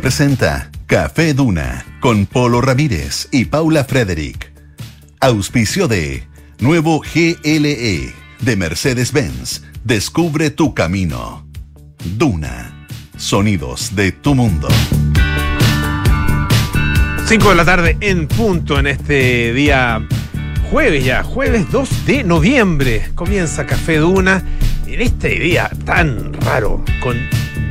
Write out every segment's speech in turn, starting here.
Presenta Café Duna con Polo Ramírez y Paula Frederick. Auspicio de Nuevo GLE de Mercedes-Benz. Descubre tu camino. Duna. Sonidos de tu mundo. 5 de la tarde en punto en este día jueves ya, jueves 2 de noviembre. Comienza Café Duna en este día tan raro, con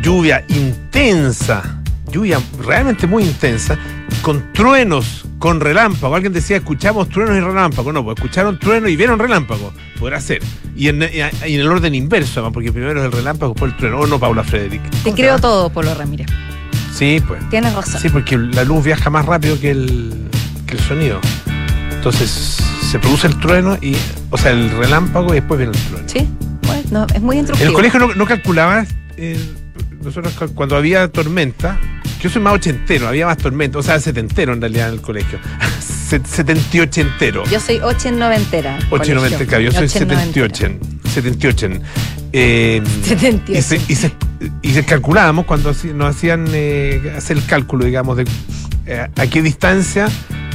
lluvia intensa, lluvia realmente muy intensa, con truenos, con relámpago. Alguien decía, escuchamos truenos y relámpagos. No, pues escucharon truenos y vieron relámpago. Podrá ser. Y en, y en el orden inverso, además, porque primero es el relámpago, después el trueno. ¿O no, Paula Frederick? Te creo todo, Polo Ramírez. Sí, pues. Tienes razón. Sí, porque la luz viaja más rápido que el, que el sonido. Entonces se produce el trueno y, o sea, el relámpago y después viene el trueno. Sí, bueno, es muy En instructivo. el colegio no, no calculaba, eh, nosotros cuando había tormenta, yo soy más ochentero, había más tormenta, o sea, setentero en realidad en el colegio. Set- Setenta y ochentero. Yo soy ochen noventera. Ocho y noventa, claro, yo soy Ochen setenta y noventera. ocho. Setenta y ocho. Eh, y y, se, y, se, y se calculábamos cuando nos hacían eh, hacer el cálculo, digamos, de eh, a qué distancia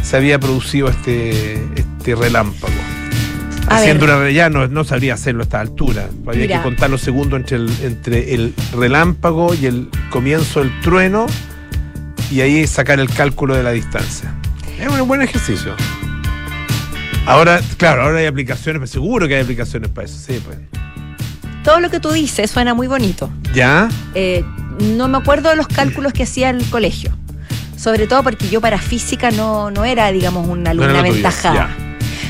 se había producido este, este relámpago. A Haciendo ver. una ya no, no sabría hacerlo a esta altura. Había Mira. que contar los segundos entre el, entre el relámpago y el comienzo del trueno y ahí sacar el cálculo de la distancia. Es un buen ejercicio. Ahora, claro, ahora hay aplicaciones, pero seguro que hay aplicaciones para eso. Sí, pues. Todo lo que tú dices suena muy bonito. ¿Ya? Eh, no me acuerdo de los cálculos que hacía el colegio. Sobre todo porque yo para física no, no era, digamos, una alumna.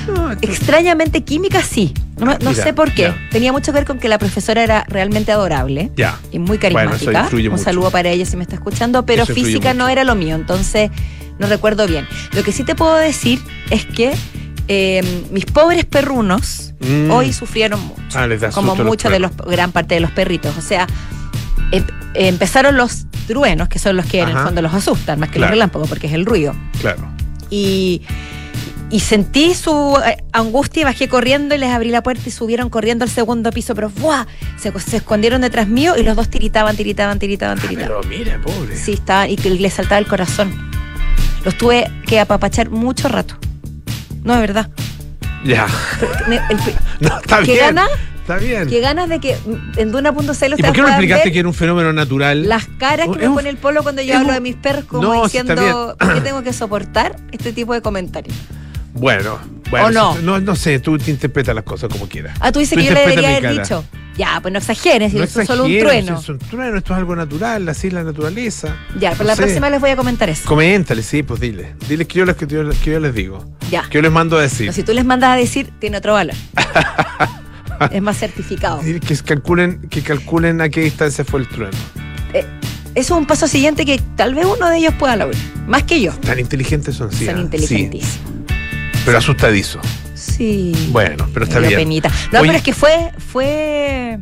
No, Extrañamente química sí. No, Ah, no mira, sé por qué. ya. Tenía mucho que ver con que la profesora era realmente adorable Ya. y muy carismática. Un mucho. saludo para ella si me está escuchando, pero Eso física no era lo mío, entonces no recuerdo bien. Lo que sí te puedo decir es que eh, mis pobres perrunos Mm. hoy sufrieron mucho. Ah, les da como muchos de los, gran parte de los perritos. O sea, em- empezaron los truenos, que son los que en el Ajá. fondo los asustan, más que Claro. los relámpagos, porque es el ruido. Claro. Y, y sentí su eh, angustia y bajé corriendo y les abrí la puerta y subieron corriendo al segundo piso, pero ¡buah! Se, se escondieron detrás mío y los dos tiritaban, tiritaban, tiritaban, tiritaban. Pero mira, pobre. Sí, estaba, y que les saltaba el corazón. Los tuve que apapachar mucho rato. No, de verdad. Ya. Me- el- No, está ¿Qué bien. gana? Está bien. Qué ganas de que en Duna.cl ¿Y por qué no explicaste que era un fenómeno natural? las caras que Es me un- pone el polo cuando yo es hablo un- de mis perros como No, diciendo. ¿por qué tengo que soportar este tipo de comentarios? Bueno, bueno. ¿O no? no? No sé, tú te interpretas las cosas como quieras. Ah, tú dices Tú que yo le debería haber cara. dicho. Ya, pues no exageres, No es solo un trueno. Es un trueno, esto es algo natural, así es la naturaleza. Ya, pero No la sé. próxima les voy a comentar eso. Coméntale, sí, pues dile. Dile que yo les, que yo, que yo les digo. Ya. Que yo les mando a decir. Si tú les mandas a decir, tiene otro valor. es más certificado. Dile que calculen, que calculen a qué distancia fue el trueno. Eh, eso es un paso siguiente que tal vez uno de ellos pueda lograr. Más que yo. Tan inteligentes son, sí. Son ah, inteligentísimos. sí, pero asustadizo. Sí. Bueno, pero está bien. penita. No, Oye- pero es que fue, fue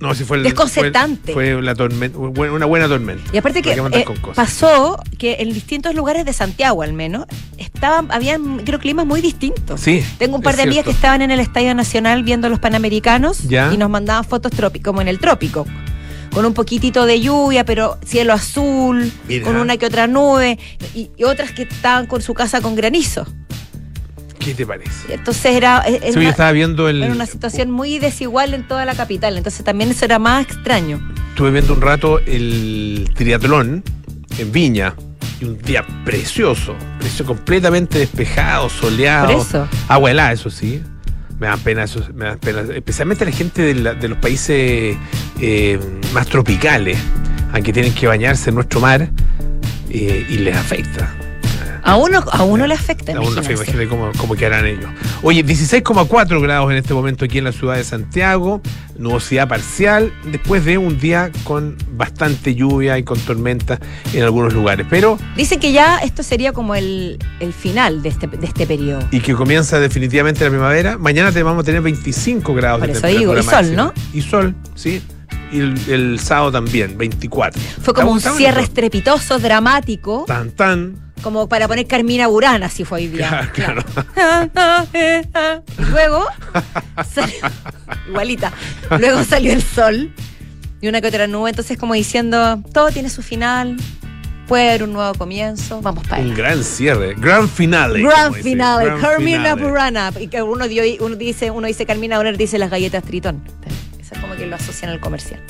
No, si fue el- Desconcertante. Fue, fue la tormenta, una buena tormenta. Y aparte que ¿Para qué mandar eh, pasó que en distintos lugares de Santiago al menos estaban habían microclimas muy distintos. Sí. Tengo un par de amigas que estaban en el Estadio Nacional viendo los Panamericanos Ya. y nos mandaban fotos como en el trópico. Con un poquitito de lluvia, pero cielo azul, Mira. con una que otra nube, y, y otras que estaban con su casa con granizo. ¿Qué te parece? Entonces era, era Sí, yo una, estaba viendo el. era una situación muy desigual en toda la capital. Entonces también eso era más extraño. Estuve viendo un rato el triatlón en Viña. Y un día precioso. Precioso, completamente despejado, soleado. Por eso. Agua helada, eso sí. Me dan pena eso, me dan pena. Especialmente la gente de, la- de los países eh, más tropicales, aunque tienen que bañarse en nuestro mar, eh, y les afecta. A uno, a uno le afecta. A uno, imagínate cómo, cómo quedarán ellos. Oye, 16,4 grados en este momento aquí en la ciudad de Santiago, nubosidad parcial, después de un día con bastante lluvia y con tormenta en algunos lugares. Pero, Dicen que ya esto sería como el, el final de este, de este periodo. y que comienza definitivamente la primavera, mañana te vamos a tener 25 grados Por de eso digo, y sol, máxima. Y sol, sí. Y el, el sábado también, 24. Fue como un cierre estrepitoso, dramático, Tan, tan. como para poner Carmina Burana, si fue hoy día. Claro, Y Luego, salió- igualita, luego salió el sol y una que otra nube, entonces como diciendo, todo tiene su final, puede haber un nuevo comienzo, vamos para Un allá. gran cierre, gran finale. Dice, finale, gran Carmina. Burana. Y que uno, dio- uno dice, uno dice Carmina Burana dice las galletas Tritón. Como que lo asocian al comercial.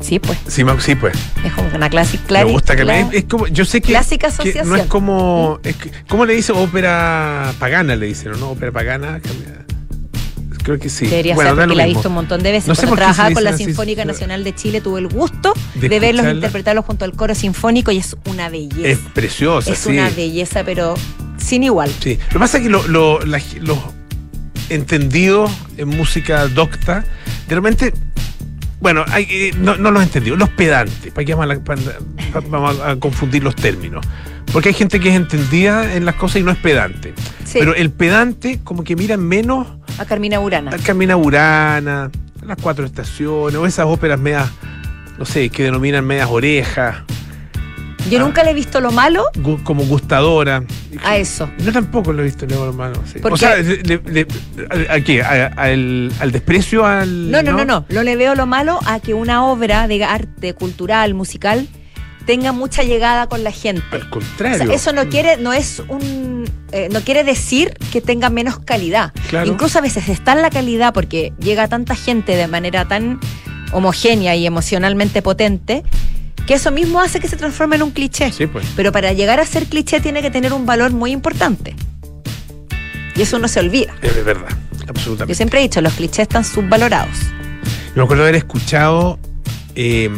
Sí, pues. Sí, sí, pues. Es como una clásica. Me gusta que me- es como, yo sé que, Clásica que no asociación. es como, es que- ¿cómo le dicen? Ópera pagana le dicen, ¿o ¿no? Ópera pagana. Creo que sí. Debería Bueno, ser porque la he visto un montón de veces. No sé Cuando trabajaba con la así, Sinfónica Nacional de Chile tuve el gusto De de, verlos interpretarlos junto al coro sinfónico y es una belleza. Es preciosa, Es sí. una belleza, pero sin igual. Sí. Lo que pasa es que lo- lo- la- los entendidos en música docta, de repente, bueno, hay, eh, no, no los entendidos, los pedantes, ¿para qué vamos a, para- para- vamos a confundir los términos? Porque hay gente que es entendida en las cosas y no es pedante. Sí. Pero el pedante como que mira menos A Carmina Burana. a Camina Burana, las cuatro estaciones, o esas óperas medias, no sé, que denominan medias orejas, Yo Ah. nunca le he visto lo malo gu- como gustadora. a eso. Yo tampoco lo he visto, sí. ¿Por O sea, le- ¿a, qué? ¿A- al, al desprecio? Al, No, no, no, no. No le veo lo malo a que una obra de arte cultural, musical, tenga mucha llegada con la gente. Al O contrario. sea, eso no quiere, no es un, eh, no quiere decir que tenga menos calidad. Claro. Incluso a veces está en la calidad porque llega tanta gente de manera tan homogénea y emocionalmente potente que eso mismo hace que se transforme en un cliché. Sí, pues. Pero para llegar a ser cliché tiene que tener un valor muy importante. Y eso no se olvida. Es verdad, Yo absolutamente. siempre he dicho, los clichés están subvalorados. Yo me acuerdo haber escuchado. eh,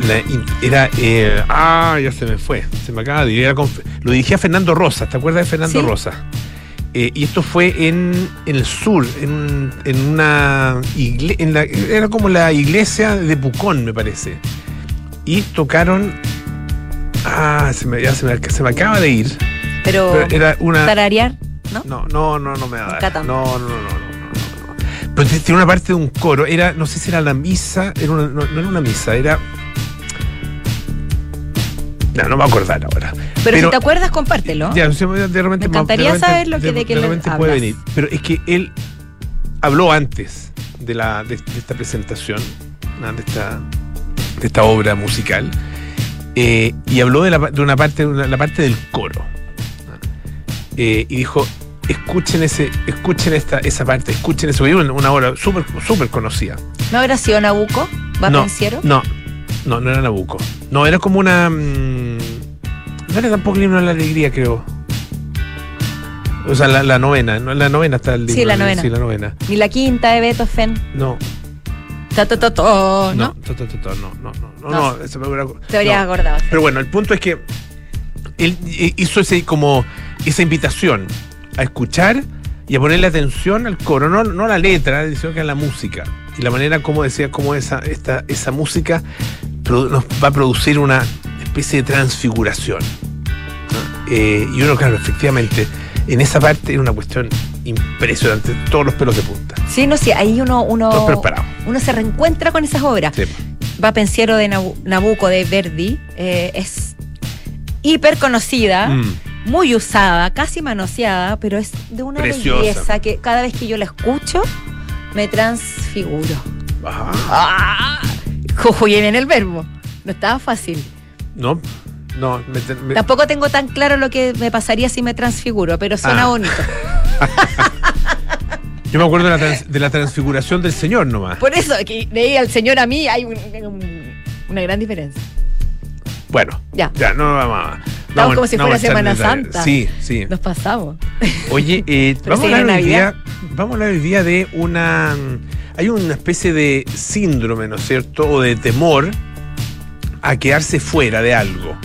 la in- era. eh, ah, ya se me fue. Se me acaba de ir. Lo dirigía Fernando Rosas. ¿Te acuerdas de Fernando Sí. Rosas? Eh, y esto fue en, en el sur, en, en una iglesia. Era como la iglesia de Pucón, me parece. Y tocaron. Ah, se me, ya se me, se me acaba de ir. Pero, Pero era una. tararear, ¿no? No, no, no, no me va a dar. Catán. No, no, no, no, no, no, no. Pero tiene una parte de un coro. Era, no sé si era la misa, era una- no, no era una misa, era. No, no me voy a acordar ahora. Pero, si te acuerdas, compártelo. Ya, me- de repente, Me encantaría de repente- saber lo que- de qué le repente puede venir. Pero es que él habló antes de, la, de, de esta presentación, de, esta, de esta obra musical, eh, y habló de, la, de una parte, una- la parte del coro. Eh, y dijo, escuchen ese, escuchen esta, esa parte, escuchen eso, una, una obra súper súper conocida. ¿No habrá sido Nabucco? ¿Va no, no, no, no era Nabucco. No, era como una. mm, tampoco el himno de la alegría, creo. O sea, la, la novena, ¿no? La novena está el Sí, himno la novena. Sí, la novena. Ni la quinta de Beethoven. No, Ta, ta, ta, ta, no, ¿no? to, no, no, no, no, No. eso me hubiera- Te habrías no. acordado. Pero bueno, el punto es que él eh, hizo ese, como esa invitación a escuchar y a ponerle atención al coro, no, no a la letra, sino que a la música. Y la manera como decía, cómo esa, esta, esa música nos va a producir una especie de transfiguración. Eh, y uno, claro, efectivamente, en esa parte es una cuestión impresionante, todos los pelos de punta. Sí, no sé, ahí uno, uno, uno se reencuentra con esas obras. Sí. Va pensiero de Nabu- Nabucco de Verdi. eh, es hiper conocida. Mm. muy usada, casi manoseada, pero es de una Preciosa. belleza que cada vez que yo la escucho me transfiguro. Ah, ¡Ah! Jujuy en el verbo. No estaba fácil. No, no, me- me- Tampoco tengo tan claro lo que me pasaría si me transfiguro, pero suena Ah. bonito. yo me acuerdo de la, trans- de la transfiguración del Señor nomás. Por eso que leí al Señor a mí hay un- un- una gran diferencia. Bueno, Ya. ya, no vamos a. Estamos como si fuera Semana. Santa. Sí, sí. Nos pasamos. Oye, eh, vamos, a hablar hoy día, vamos a hablar hoy día de una. Hay una especie de síndrome, ¿no es cierto? O de temor a quedarse fuera de algo.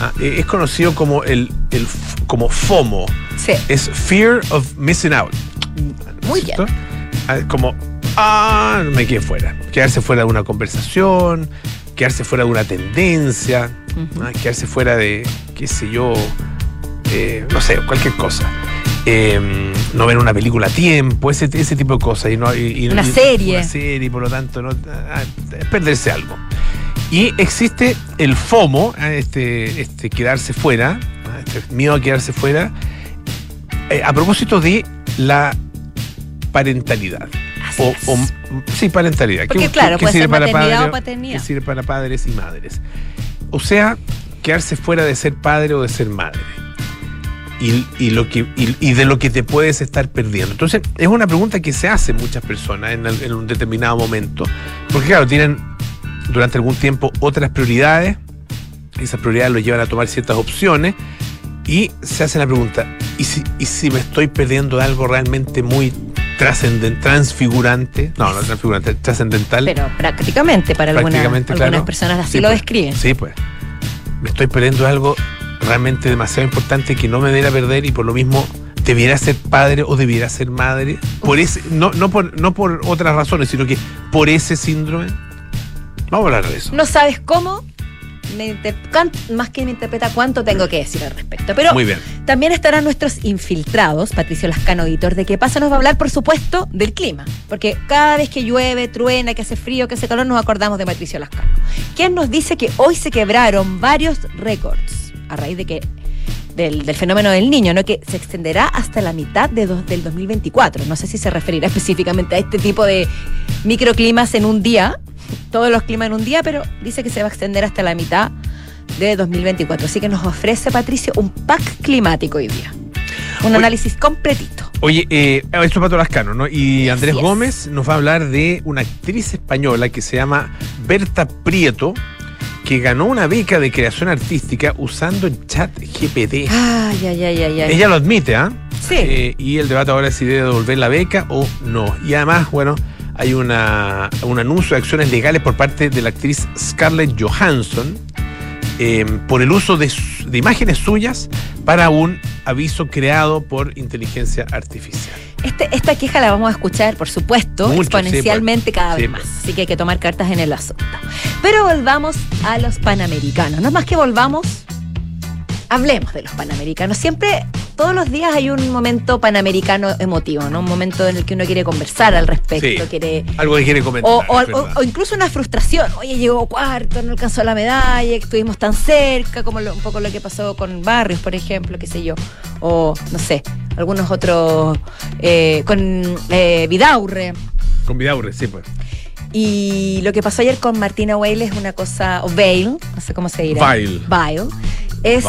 Ah, eh, es conocido como el, el como FOMO. Sí. Es Fear of Missing Out. ¿no es Muy cierto? Ah, es como, ah, me quedé fuera. Quedarse fuera de una conversación, quedarse fuera de una tendencia, ah, quedarse fuera de, qué sé yo, eh, no sé, cualquier cosa. Eh, no ver una película a tiempo, ese, ese tipo de cosas. Y no, y- y- Una y- serie. Una serie, por lo tanto, no, ah, es perderse algo. Y existe el FOMO, ah, este, este quedarse fuera, ah, este miedo a quedarse fuera, eh, a propósito de la parentalidad. O, o- sí, parentalidad. Porque, ¿Qué- claro, qué puede sirve ser para padres- o paternidad. qué sirve para padres y madres. O sea, quedarse fuera de ser padre o de ser madre. Y, y lo que, y, y de lo que te puedes estar perdiendo. Entonces, es una pregunta que se hace muchas personas en, el- en un determinado momento. Porque, claro, tienen durante algún tiempo otras prioridades. Esas prioridades los llevan a tomar ciertas opciones. Y se hace la pregunta, ¿y si, y si me estoy perdiendo de algo realmente muy trascendente, transfigurante? No, no transfigurante, trascendental. Pero prácticamente, para algunas, Prácticamente, algunas claro. personas así Sí, lo pues. describen. Sí, pues. Me estoy perdiendo de algo realmente demasiado importante que no me debiera perder y por lo mismo debiera ser padre o debiera ser madre. Por ese, no, no, por, no por otras razones, sino que por ese síndrome. Vamos a hablar de eso. No sabes cómo, me más que me interpreta cuánto tengo que decir al respecto. Pero Muy bien. también estarán nuestros infiltrados, Patricio Lascano, editor de qué pasa, nos va a hablar, por supuesto, del clima. Porque cada vez que llueve, truena, que hace frío, que hace calor, nos acordamos de Patricio Lascano. Quien nos dice que hoy se quebraron varios récords a raíz de que del, del fenómeno del niño, ¿no? que se extenderá hasta la mitad de del 2024. No sé si se referirá específicamente a este tipo de microclimas en un día, todos los climas en un día, pero dice que se va a extender hasta la mitad de 2024. Así que nos ofrece, Patricio, un pack climático hoy día. Un Oye. análisis completito. Oye, eh, esto es Pato Lascano, ¿no? Y Andrés. Gómez nos va a hablar de una actriz española que se llama Berta Prieto, que ganó una beca de creación artística usando el chat GPD. Ay, ay, ay, ay, ay. Ella lo admite, ¿ah? Sí. Eh, y el debate ahora es si debe devolver la beca o no. Y además, bueno, hay una, un anuncio de acciones legales por parte de la actriz Scarlett Johansson eh, por el uso de, imágenes suyas para un aviso creado por inteligencia artificial. Este- esta queja la vamos a escuchar, por supuesto, Mucho, exponencialmente sí, cada Sí, vez más. Así que hay que tomar cartas en el asunto. Pero volvamos a los panamericanos. No más que volvamos, hablemos de los panamericanos. Siempre, todos los días hay un momento panamericano emotivo, ¿no? Un momento en el que uno quiere conversar al respecto, Sí. quiere Algo que quiere comentar. o, o- es o- verdad. o incluso una frustración. Oye, llegó cuarto, no alcanzó la medalla, estuvimos tan cerca, como lo- un poco lo que pasó con Barrios, por ejemplo, qué sé yo. O, no sé, algunos otros, eh, con eh, Vidaurre. Con Vidaurre, sí, pues. Y lo que pasó ayer con Martina Weil es una cosa, o Bale, no sé cómo se dirá. Bale. Bale. Es.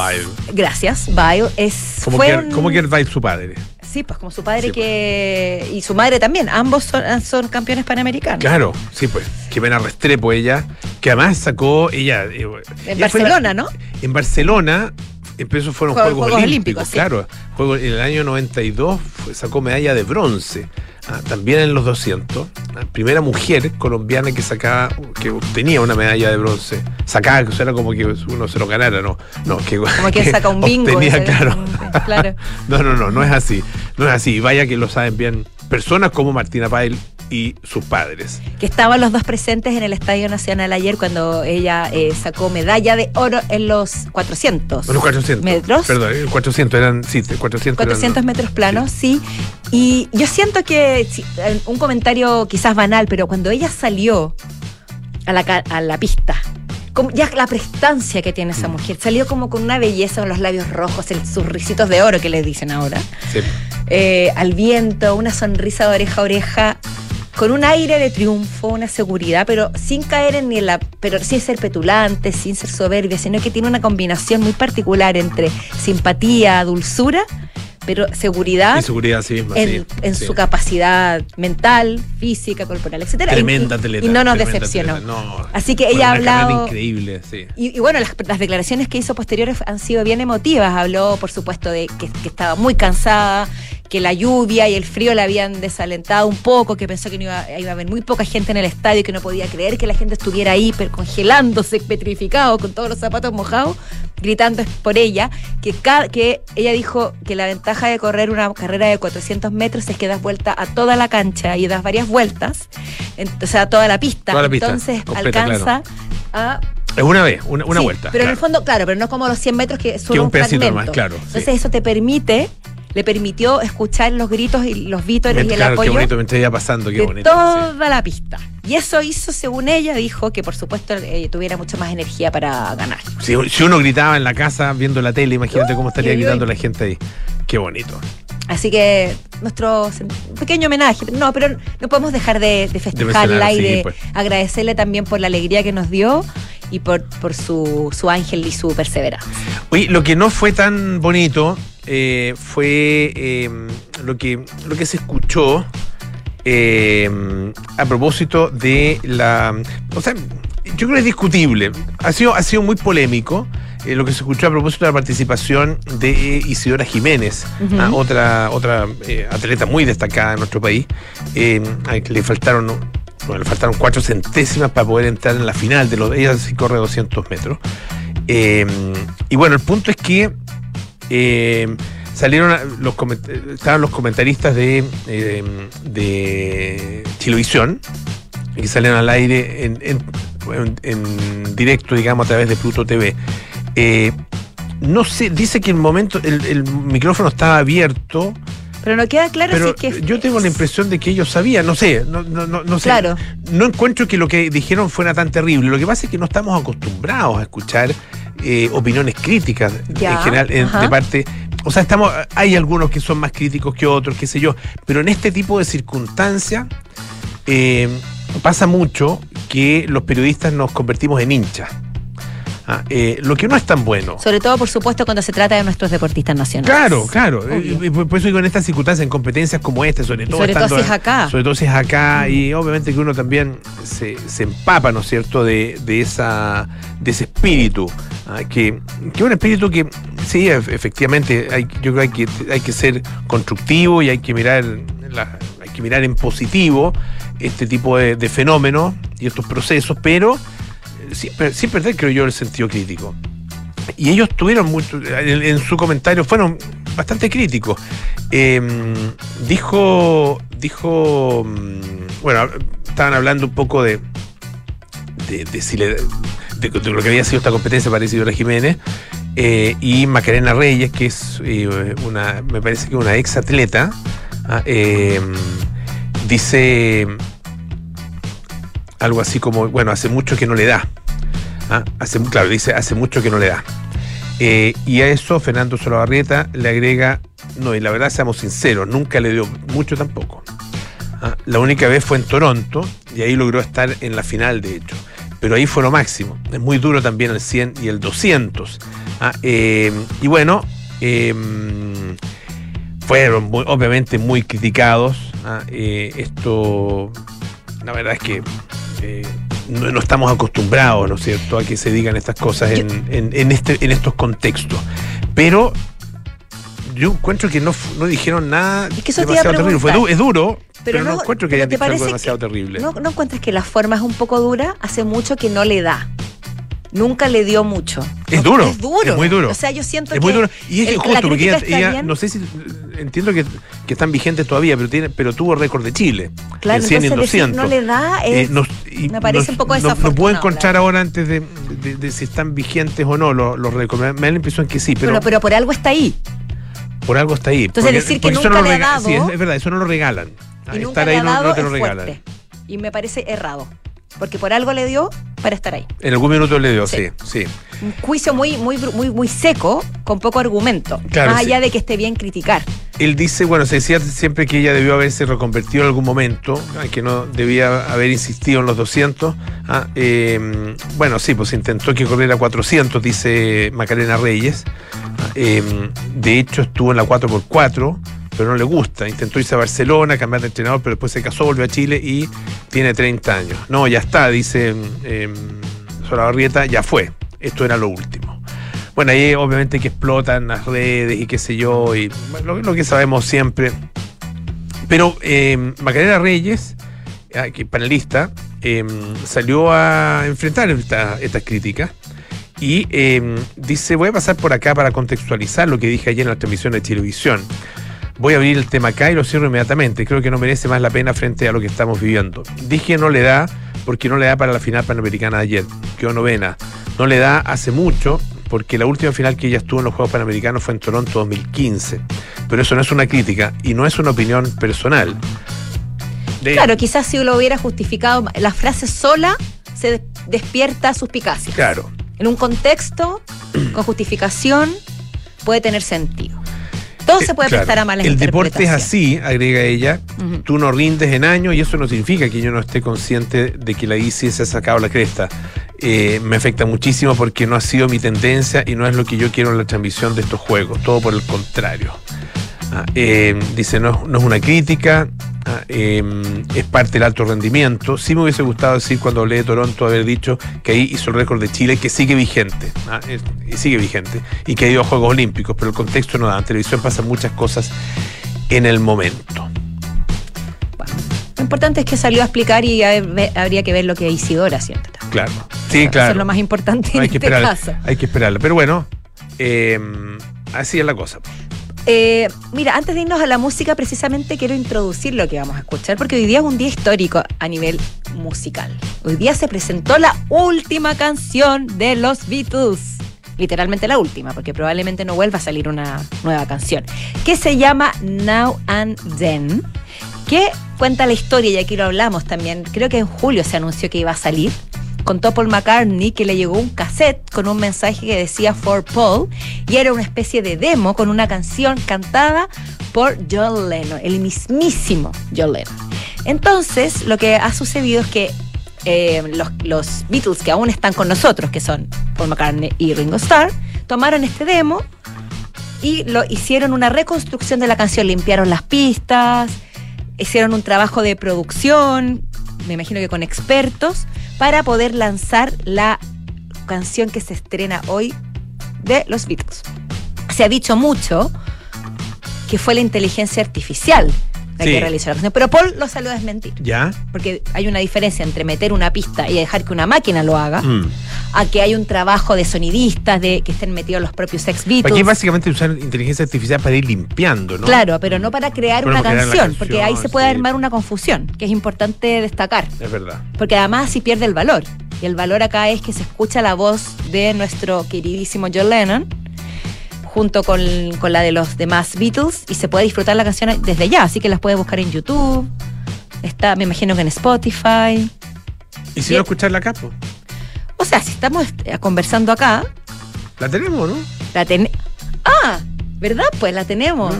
Gracias, Bale. Es, Como fue que, un- como que va su padre. Sí, pues como su padre Sí, pues. que... Y su madre también, ambos son, son campeones panamericanos. Claro, sí, pues. Que pena Restrepo ella, que además sacó ella. eh, En ella fue la- Barcelona, ¿no? En Barcelona, empezó fueron Juegos- Olímpicos, Olímpicos, sí. claro. En el año 92 fue- sacó medalla de bronce. Ah, también en los 200. ah, primera mujer colombiana que sacaba, que obtenía una medalla de bronce. Sacaba, que eso era como que uno se lo ganara, no. no que, Como que saca un bingo. obtenía, claro. No, no, no, no es así. No es así. Vaya que lo saben bien personas como Martina Pail y sus padres. Que estaban los dos presentes en el Estadio Nacional ayer cuando ella eh, sacó medalla de oro en los 400. Bueno, 400. metros. Perdón, eh, 400 eran, sí, 400. 400 eran- metros planos, sí. Y yo siento que, un comentario quizás banal, pero cuando ella salió a la, a la pista, ya la prestancia que tiene esa Mm. mujer, salió como con una belleza con los labios rojos, el, sus risitos de oro que le dicen ahora, Sí. eh, al viento, una sonrisa de oreja a oreja, con un aire de triunfo, una seguridad, pero sin caer en ni en la, pero sin ser petulante, sin ser soberbia, sino que tiene una combinación muy particular entre simpatía, dulzura, pero seguridad Y seguridad a sí misma. en, sí, en sí. su capacidad mental, física, corporal, etcétera. Tremenda y, y- atleta. y no nos decepcionó. atleta, no. Así que ella ha hablado- increíble, sí. Y, y bueno, las, las declaraciones que hizo posteriores han sido bien emotivas. Habló, por supuesto, de que, que estaba muy cansada, que la lluvia y el frío la habían desalentado un poco, que pensó que no iba, iba a haber muy poca gente en el estadio que no podía creer que la gente estuviera ahí, congelándose, petrificado, con todos los zapatos mojados, gritando por ella. Que, que ella dijo que la ventaja de correr una carrera de 400 metros es que das vuelta a toda la cancha y das varias vueltas, en- o sea, a toda la pista. Toda la pista, Entonces completa, alcanza a Es una vez, una, una Sí, vuelta. Pero en el fondo, claro, pero no como los 100 metros que Que un un, pedacito más, claro, sí. Entonces eso te permite, le permitió escuchar los gritos y los vítores y el Claro, qué apoyo bonito, mientras iba pasando, qué de bonito. toda la pista. Y eso hizo, según ella, dijo que por supuesto eh, tuviera mucho más energía para ganar. Si, si uno gritaba en la casa viendo la tele, imagínate cómo estaría gritando la gente ahí. Qué bonito. Así que nuestro pequeño homenaje. No, pero no podemos dejar de, de festejarla mencionar, y sí, de pues. agradecerle también por la alegría que nos dio y por, por su, su ángel y su perseverancia. Oye, lo que no fue tan bonito eh, fue eh, lo, que, lo que se escuchó eh, a propósito de la. O sea, yo creo que es discutible. Ha sido, ha sido muy polémico. eh, lo que se escuchó a propósito de la participación de Isidora Jiménez, ah, otra, otra eh, atleta muy destacada en nuestro país, eh, que le faltaron, bueno, le faltaron cuatro centésimas para poder entrar en la final de los. Ella sí corre 200 metros. Y bueno, el punto es que eh, salieron los estaban los comentaristas de, eh, de Chilevisión que salieron al aire en, en- en- en directo, digamos, a través de Pluto TV. Eh, no sé, dice que el momento, el, el micrófono estaba abierto, Pero no queda claro pero si es que. yo tengo la impresión de que ellos sabían, no sé, no, no, no, no sé. Claro. No encuentro que lo que dijeron fuera tan terrible. Lo que pasa es que no estamos acostumbrados a escuchar eh, opiniones críticas Ya, en general en- de parte. O sea, estamos, hay algunos que son más críticos que otros, qué sé yo. Pero en este tipo de circunstancias eh, pasa mucho que los periodistas nos convertimos en hinchas. Ah, eh, lo que no es tan bueno. Sobre todo, por supuesto, cuando se trata de nuestros deportistas nacionales. Claro, claro. Y por eso digo en estas circunstancias, en competencias como esta, sobre todo. Sobre todo estando- si es acá. Sobre todo si es acá. Y obviamente que uno también se, se empapa, ¿no es cierto?, de, de esa, de ese espíritu. ah, que, que un espíritu que, sí, ef- efectivamente, hay, yo creo que hay, que hay que ser constructivo y hay que mirar, la- hay que mirar en positivo este tipo de, de fenómenos y estos procesos, pero eh, sin, per- sin perder, creo yo, el sentido crítico. Y ellos tuvieron mucho, en, su comentario fueron bastante críticos. Eh, dijo, dijo, mm, bueno, estaban hablando un poco de, de, de de- lo que había sido esta competencia para Isidora Jiménez eh, y Macarena Reyes, que es eh, una, me parece que una ex atleta, ah, eh, dice algo así como, bueno, hace mucho que no le da. Ah, hace, claro, dice, hace mucho que no le da. Eh, y a eso Fernando Solabarrieta le agrega, no, y la verdad seamos sinceros, nunca le dio mucho tampoco. Ah, la única vez fue en Toronto y ahí logró estar en la final, de hecho. Pero ahí fue lo máximo. Es muy duro también el 100 y el 200. Ah, eh, y bueno, eh, fueron obviamente muy criticados. eh, esto, la verdad es que eh, no, no estamos acostumbrados, ¿no es cierto?, a que se digan estas cosas en, en- en este, en estos contextos. Pero yo encuentro que no, no dijeron nada Es que eso demasiado terrible. Fue du- es duro, pero, no, no- encuentro que pero hayan ¿te dicho algo demasiado que terrible. ¿No, ¿No encuentras que la forma es un poco dura? Hace mucho que no le da. Nunca le dio mucho. Es duro, Es duro. es muy duro. O sea, yo siento Es que. muy duro. Y es el- injusto porque ella, ella- no sé si entiendo que, que están vigentes todavía, pero tiene, pero tuvo récord de Chile. Claro, en 100 y en entonces decir 200. no le da Eh, es- y me parece un poco no- No, puedo desafortunado, encontrar ahora antes de, de- de si están vigentes o no los, los récords. Me me da la impresión que sí, pero, pero, pero por algo está ahí. por algo está ahí. Entonces, decir que nunca no lo le ha dado- sí, es, es verdad, eso no lo regalan. Y nunca estar le ahí ha no, dado no te lo regalan. fuerte. Y me parece errado. Porque por algo le dio para estar ahí. En algún minuto le dio, sí, Sí. sí. Un juicio muy, muy, muy, muy seco, con poco argumento. Claro, más sí. allá de que esté bien criticar. Él dice, bueno, se decía siempre que ella debió haberse reconvertido en algún momento, que no debía haber insistido en los 200. Ah, eh, bueno, sí, pues intentó que corriera 400, dice Macarena Reyes. Ah, eh, de hecho, estuvo en la 4x4, pero no le gusta. Intentó irse a Barcelona, cambiar de entrenador, pero después se casó, volvió a Chile y tiene 30 años. No, ya está, dice eh, Solabarrieta, ya fue. Esto era lo último. Bueno, ahí obviamente que explotan las redes y qué sé yo, y lo, lo que sabemos siempre. Pero eh, Macarena Reyes, ah, que panelista, eh, salió a enfrentar esta- estas críticas y dice, voy a pasar por acá para contextualizar lo que dije ayer en la transmisión de televisión. Voy a abrir el tema acá y lo cierro inmediatamente. Creo que no merece más la pena frente a lo que estamos viviendo. Dije no le da porque no le da para la final panamericana de ayer. Quedó novena. No le da hace mucho porque la última final que ella estuvo en los Juegos Panamericanos fue en Toronto 2015. Pero eso no es una crítica y no es una opinión personal. De- Claro, quizás si lo hubiera justificado, la frase sola se des- despierta suspicacia. Claro. En un contexto, con justificación, puede tener sentido. En todo se puede Claro. prestar a malas El deporte es así, agrega ella. Tú no rindes en años y eso no significa que yo no esté consciente de que la ICI se ha sacado la cresta. Eh, me afecta muchísimo porque no ha sido mi tendencia y no es lo que yo quiero en la transmisión de estos juegos. Todo por el contrario. Ah, eh, dice, no, no es una crítica, ah, eh, es parte del alto rendimiento. Sí me hubiese gustado decir cuando hablé de Toronto haber dicho que ahí hizo el récord de Chile, que sigue vigente, ah, es- sigue vigente, y que ha ido a Juegos Olímpicos, pero el contexto no da. En televisión pasan muchas cosas en el momento. Bueno, lo importante es que salió a explicar y habría que ver lo que Isidora siente. Claro. Sí, Eso claro. es lo más importante No, en hay que este esperar. caso. Hay que esperarla. Pero bueno, eh, así es la cosa. Eh, mira, antes de irnos a la música, precisamente quiero introducir lo que vamos a escuchar, porque hoy día es un día histórico a nivel musical. Hoy día se presentó la última canción de los Beatles. Literalmente la última, porque probablemente no vuelva a salir una nueva canción, que se llama Now and Then, que cuenta la historia, y aquí lo hablamos también, creo que en julio se anunció que iba a salir. Contó Paul McCartney que le llegó un cassette con un mensaje que decía For Paul y era una especie de demo con una canción cantada por John Lennon, el mismísimo John Lennon. Entonces, lo que ha sucedido es que eh, los, los Beatles que aún están con nosotros, que son Paul McCartney y Ringo Starr, tomaron este demo y lo hicieron una reconstrucción de la canción, limpiaron las pistas, hicieron un trabajo de producción, me imagino que con expertos, para poder lanzar la canción que se estrena hoy de los Beatles. Se ha dicho mucho que fue la inteligencia artificial la Sí. que realizó la canción, pero Paul lo salió a desmentir, ¿Ya? porque hay una diferencia entre meter una pista y dejar que una máquina lo haga, Mm. a que hay un trabajo de sonidistas, de que estén metidos los propios ex Beatles. Aquí básicamente usar inteligencia artificial para ir limpiando, ¿no? Claro, pero no para crear una para crear la canción, porque ahí se puede sí. armar una confusión, que es importante destacar, Es verdad. porque además así pierde el valor. Y el valor acá es que se escucha la voz de nuestro queridísimo John Lennon junto con, con la de los demás Beatles y se puede disfrutar la canción desde ya, así que las puedes buscar en YouTube, está, me imagino que en Spotify. ¿Y si no escucharla acá, po? O sea, si estamos eh, conversando acá, La tenemos, ¿no? La ten... Ah, ¿verdad? Pues la tenemos.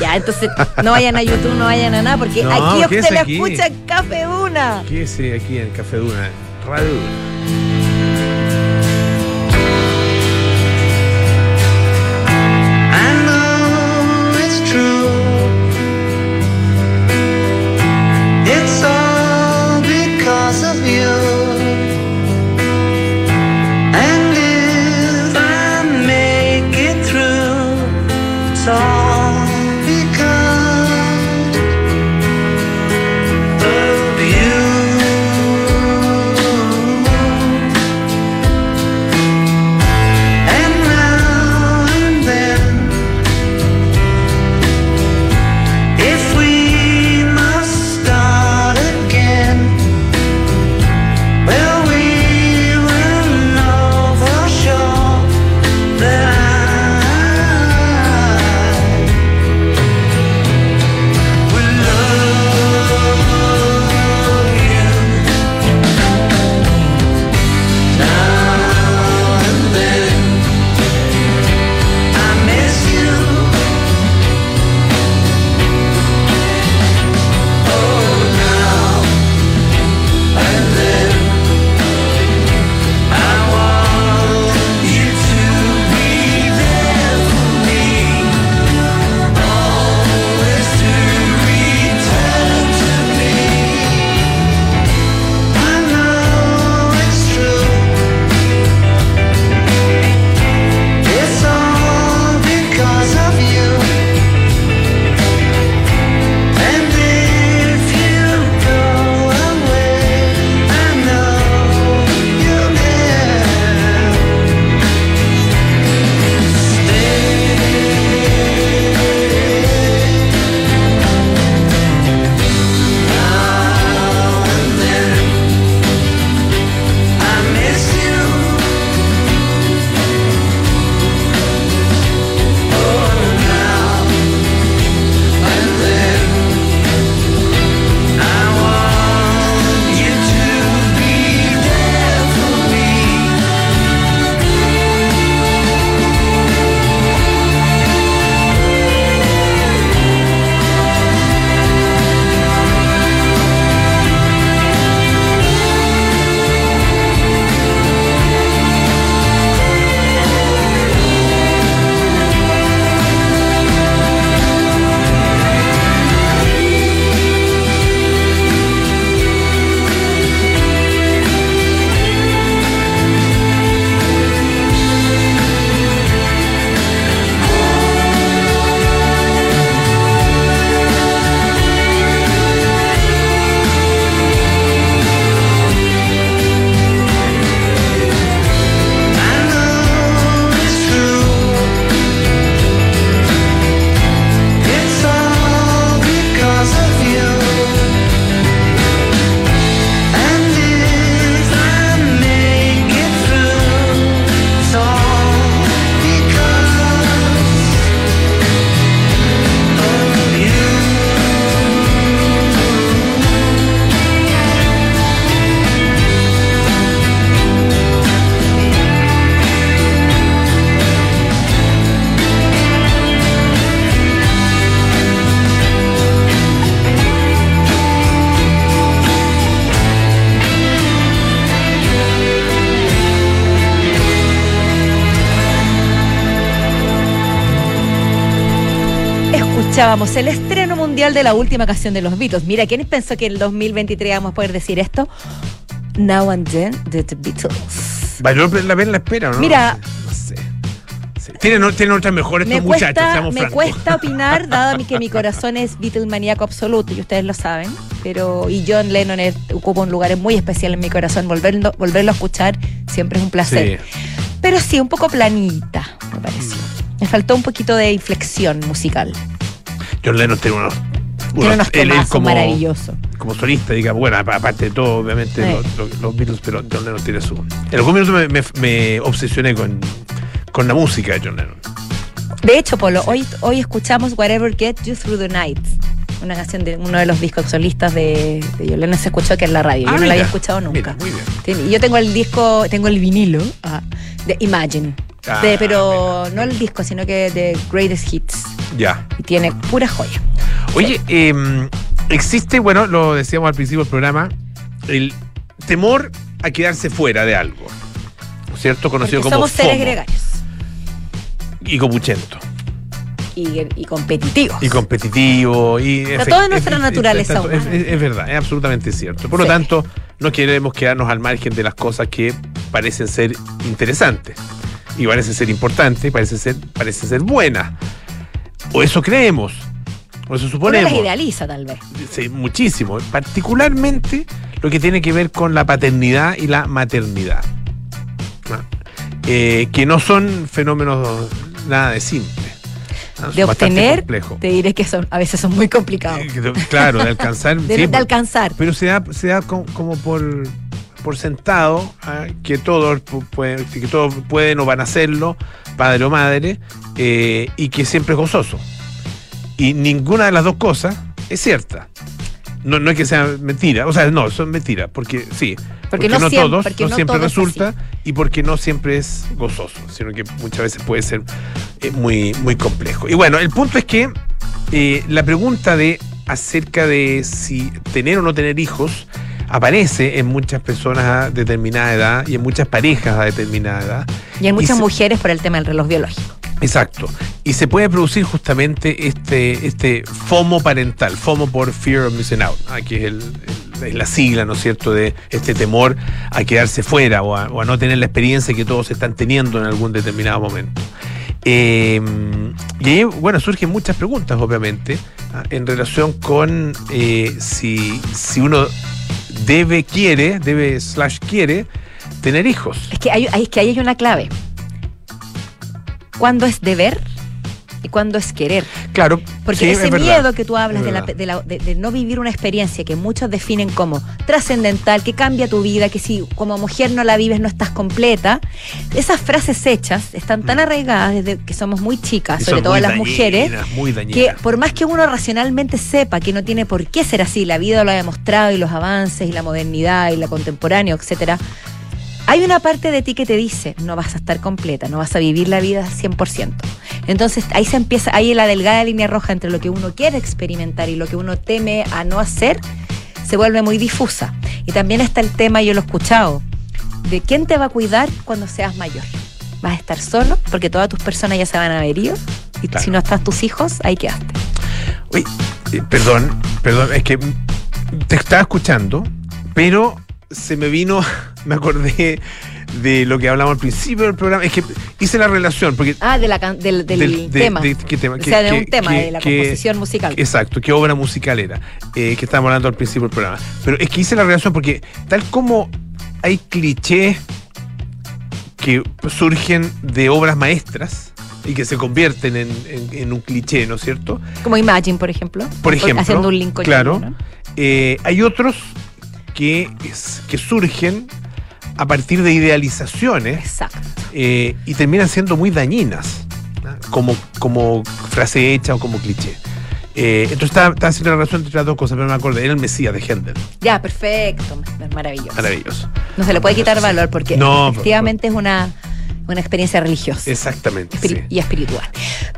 Ya, entonces no vayan a YouTube, no vayan a nada, porque No, aquí ¿qué usted la aquí? escucha en Café Una. ¿Qué es eh, aquí en Café Duna? Radio because of you. And if I make it through, it's all Escuchábamos el estreno mundial de la última canción de los Beatles. Mira, ¿quién pensó que en el 2023 vamos a poder decir esto? Now and Then de The Beatles. Valió la pena la espera, ¿o ¿no? Mira. No sé. Tienen, tienen otras mejores Me estos muchachos, cuesta, seamos me francos. cuesta opinar, dado que mi corazón es Beatle maníaco absoluto, y ustedes lo saben. Pero, y John Lennon es- ocupa un lugar muy especial en mi corazón. Volverlo, volverlo a escuchar siempre es un placer. Sí. Pero sí, un poco planita, me pareció. Mm. Me faltó un poquito de inflexión musical. John Lennon tiene unos. Unos él- él como, maravillosos. como solista, digamos, bueno, apa- aparte de todo, obviamente, Sí. los, los- los Beatles, pero John Lennon tiene su. En algún minuto me, me- me obsesioné con, con la música de John Lennon. De hecho, Polo, hoy, hoy escuchamos Whatever Get You Through the Night. Una canción de uno de los discos solistas de, de John Lennon se escuchó aquí en la radio. Ah, Yo no mira. la había escuchado nunca. Mira, muy bien. Yo tengo el disco, tengo el vinilo ah, de Imagine. Ah, De- pero no el disco, sino que de Greatest Hits. Ya. Y tiene pura joya. Oye, eh, existe, bueno, lo decíamos al principio del programa, el temor a quedarse fuera de algo. ¿Cierto? Conocido Porque como somos seres gregarios. y copuchento. Y, y competitivos. Y competitivo. Y Pero todo es nuestra es- naturaleza es- es- humana. es- es verdad, es absolutamente cierto. Por lo tanto, no queremos quedarnos al margen de las cosas que parecen ser interesantes. Y parecen ser importantes, y parecen ser, parecen ser buenas. O eso creemos. O eso Uno suponemos. las idealiza, tal vez. Sí, muchísimo. Particularmente lo que tiene que ver con la paternidad y la maternidad. ¿no? Eh, que no son fenómenos nada de simples. ¿no? Son De obtener, te diré que son, a veces son muy complicados. Eh, Claro, de alcanzar. De, sí, de alcanzar. pero se da, se da co- como por, por sentado ah, que todos pu- pueden, que todos pueden o van a hacerlo, padre o madre, eh, y que siempre es gozoso. Y ninguna de las dos cosas es cierta. No, no es que sea mentira, o sea, no, son mentiras, porque sí, porque, no no, siempre- todos, porque no no siempre todo resulta y porque no siempre es gozoso, sino que muchas veces puede ser eh, muy, muy complejo. Y bueno, el punto es que eh, la pregunta de acerca de si tener o no tener hijos aparece en muchas personas a determinada edad y en muchas parejas a determinada edad. Y hay muchas se- mujeres por el tema del reloj biológico. Exacto. Y se puede producir justamente este, este FOMO parental, FOMO por Fear of Missing Out, que es, el- el- es la sigla, ¿no es cierto?, de este temor a quedarse fuera o a, o a no tener la experiencia que todos están teniendo en algún determinado momento. Eh, y ahí, bueno, surgen muchas preguntas, obviamente, en relación con eh, si, si uno debe, quiere, debe, slash, quiere tener hijos. Es que hay, es que ahí hay una clave. ¿Cuándo es deber y cuándo es querer? Claro, Porque sí, ese es verdad, miedo que tú hablas de, la- de la- de- de no vivir una experiencia que muchos definen como trascendental, que cambia tu vida, que si como mujer no la vives no estás completa, esas frases hechas están tan arraigadas desde que somos muy chicas, Mm. Y sobre todo las mujeres, muy que por más que uno racionalmente sepa que no tiene por qué ser así, la vida lo ha demostrado y los avances y la modernidad y la contemporánea, etcétera. Hay una parte de ti que te dice, no vas a estar completa, no vas a vivir la vida 100%. Entonces ahí se empieza, ahí la delgada línea roja entre lo que uno quiere experimentar y lo que uno teme a no hacer, se vuelve muy difusa. Y también está el tema, yo lo he escuchado, de quién te va a cuidar cuando seas mayor. ¿Vas a estar solo? Porque todas tus personas ya se van a haber ido. Y Claro. si no están tus hijos, ahí quedaste. Uy, eh, perdón, perdón, es que te estaba escuchando, pero se me vino, me acordé de lo que hablamos al principio del programa. Es que hice la relación, porque. Ah, de la del, del del- de- tema. de- ¿qué tema? o sea, de que- un tema, que- de la que- composición musical. Exacto, qué obra musical era, eh, que estábamos hablando al principio del programa. Pero es que hice la relación porque, tal como hay clichés que surgen de obras maestras y que se convierten en, en- en un cliché, ¿no es cierto? Como Imagine, por ejemplo. Por ejemplo, Haciendo un link con claro. ¿no? Eh, hay otros que, es- que surgen a partir de idealizaciones Exacto. eh, y terminan siendo muy dañinas, ¿no? como, como frase hecha o como cliché. Eh, entonces estaba, estaba haciendo la relación entre las dos cosas, pero no me acordé. Era el Mesías de Händel. Ya, perfecto. Maravilloso. Maravilloso. No se le puede quitar valor porque No, efectivamente es una, una experiencia religiosa. Exactamente. sí. y espiritual.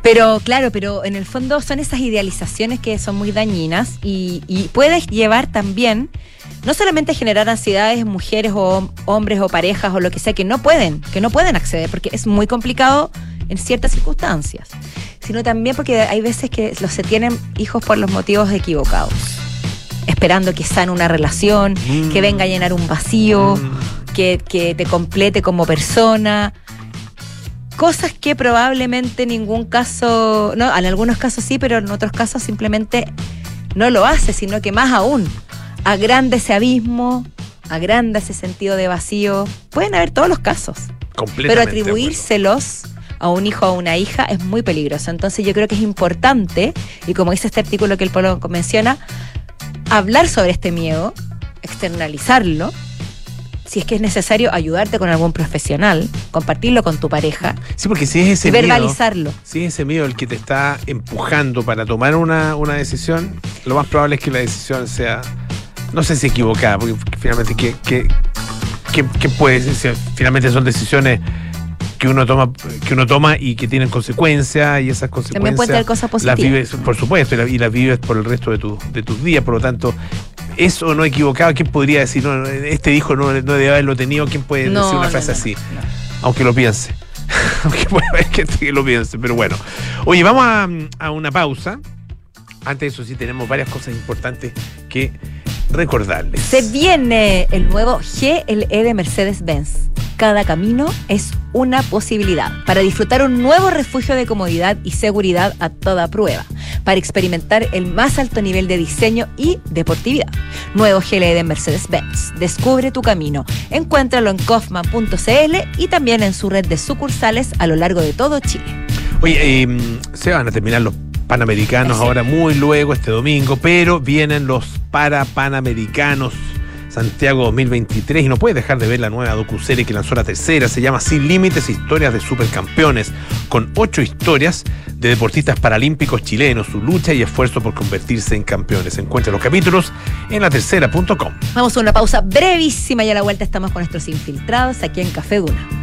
Pero claro, pero en el fondo son esas idealizaciones que son muy dañinas y, y puedes llevar también, no solamente generar ansiedades en mujeres o hom- hombres o parejas o lo que sea que no pueden, que no pueden acceder, porque es muy complicado en ciertas circunstancias, sino también porque hay veces que los se tienen hijos por los motivos equivocados. Esperando que sane una relación, Mm. que venga a llenar un vacío, que, que te complete como persona. Cosas que probablemente en ningún caso, no, en algunos casos sí, pero en otros casos simplemente no lo hace, sino que más aún agranda ese abismo, agranda ese sentido de vacío. Pueden haber todos los casos, pero atribuírselos a un hijo o a una hija es muy peligroso. Entonces yo creo que es importante, y como dice este artículo que el Polo menciona, hablar sobre este miedo, externalizarlo. Si es que es necesario ayudarte con algún profesional, compartirlo con tu pareja Sí, porque si es ese miedo, verbalizarlo. si es ese miedo el que te está empujando para tomar una, una decisión, lo más probable es que la decisión sea, no sé si equivocada, porque finalmente, ¿qué, qué, qué- qué puede ser? Finalmente son decisiones que uno toma que uno toma y que tienen consecuencias y esas consecuencias También pueden tener cosas las positivas. vives por supuesto y, la- y las vives por el resto de, tu- de tus días por lo tanto eso no equivocado quién podría decir no, este hijo no, no debe haberlo tenido quién puede No, decir una frase así aunque lo piense. aunque puede haber gente que lo piense, pero bueno. Oye, vamos a, a una pausa. Antes de eso sí tenemos varias cosas importantes que recordarles. Se viene el nuevo GLE de Mercedes-Benz. Cada camino es una posibilidad para disfrutar un nuevo refugio de comodidad y seguridad a toda prueba, para experimentar el más alto nivel de diseño y deportividad. Nuevo GLE de Mercedes-Benz. Descubre tu camino. Encuéntralo en kaufman.cl y también en su red de sucursales a lo largo de todo Chile. Oye, eh, se van a terminar los Panamericanos Sí. ahora muy luego este domingo, pero vienen los para Panamericanos Santiago 2023 y no puedes dejar de ver la nueva docuserie que lanzó la tercera, se llama Sin Límites, historias de supercampeones, con ocho historias de deportistas paralímpicos chilenos, su lucha y esfuerzo por convertirse en campeones. Encuentra los capítulos en la tercera.com. Vamos a una pausa brevísima y a la vuelta estamos con nuestros infiltrados aquí en Café Duna.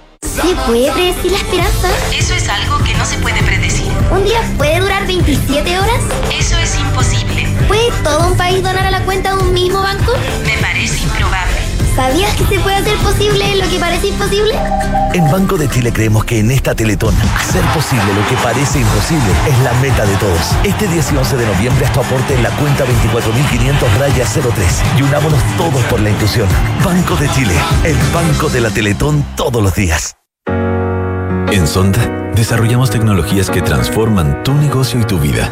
¿Se puede predecir la esperanza? Eso es algo que no se puede predecir. ¿Un día puede durar 27 horas? Eso es imposible. ¿Puede todo un país donar a la cuenta de un mismo banco? Me parece improbable. ¿Sabías que se puede hacer posible lo que parece imposible? En Banco de Chile creemos que en esta Teletón, hacer posible lo que parece imposible es la meta de todos. Este 10 y 11 de noviembre haz tu aporte en la cuenta 24.500 raya 03 y unámonos todos por la inclusión. Banco de Chile, el banco de la Teletón todos los días. En Sonda, desarrollamos tecnologías que transforman tu negocio y tu vida,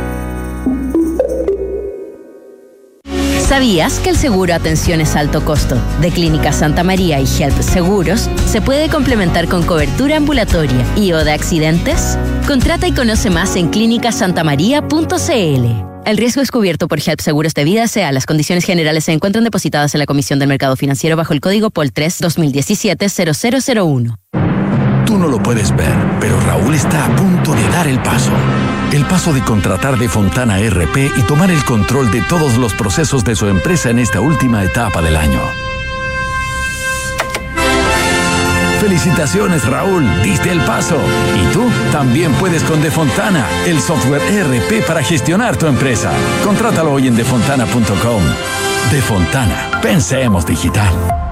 ¿Sabías que el seguro Atenciones Alto Costo de Clínica Santa María y Health Seguros se puede complementar con cobertura ambulatoria y o de accidentes? Contrata y conoce más en clínicasantamaría.cl. El riesgo es cubierto por HELP Seguros de Vida SEA. Las condiciones generales se encuentran depositadas en la Comisión del Mercado Financiero bajo el código POL 3 2017 0001. Tú no lo puedes ver, pero Raúl está a punto de dar el paso. El paso de contratar de Fontana RP y tomar el control de todos los procesos de su empresa en esta última etapa del año. Felicitaciones Raúl, diste el paso. Y tú también puedes con Defontana, el software ERP para gestionar tu empresa. Contrátalo hoy en defontana.com. Defontana, pensemos digital.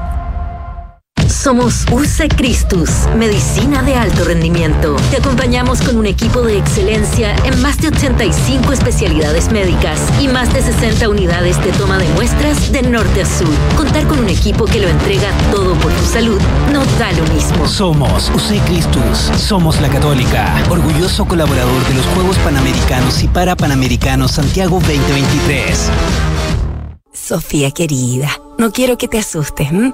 Somos UC Christus, medicina de alto rendimiento. Te acompañamos con un equipo de excelencia en más de 85 especialidades médicas y más de 60 unidades de toma de muestras de norte a sur. Contar con un equipo que lo entrega todo por tu salud no da lo mismo. Somos UC Christus, somos la Católica, orgulloso colaborador de los Juegos Panamericanos y Parapanamericanos Santiago 2023. Sofía querida, no quiero que te asustes. ¿m?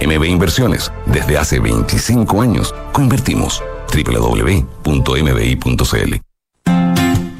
MB Inversiones, desde hace 25 años, coinvertimos. www.mbi.cl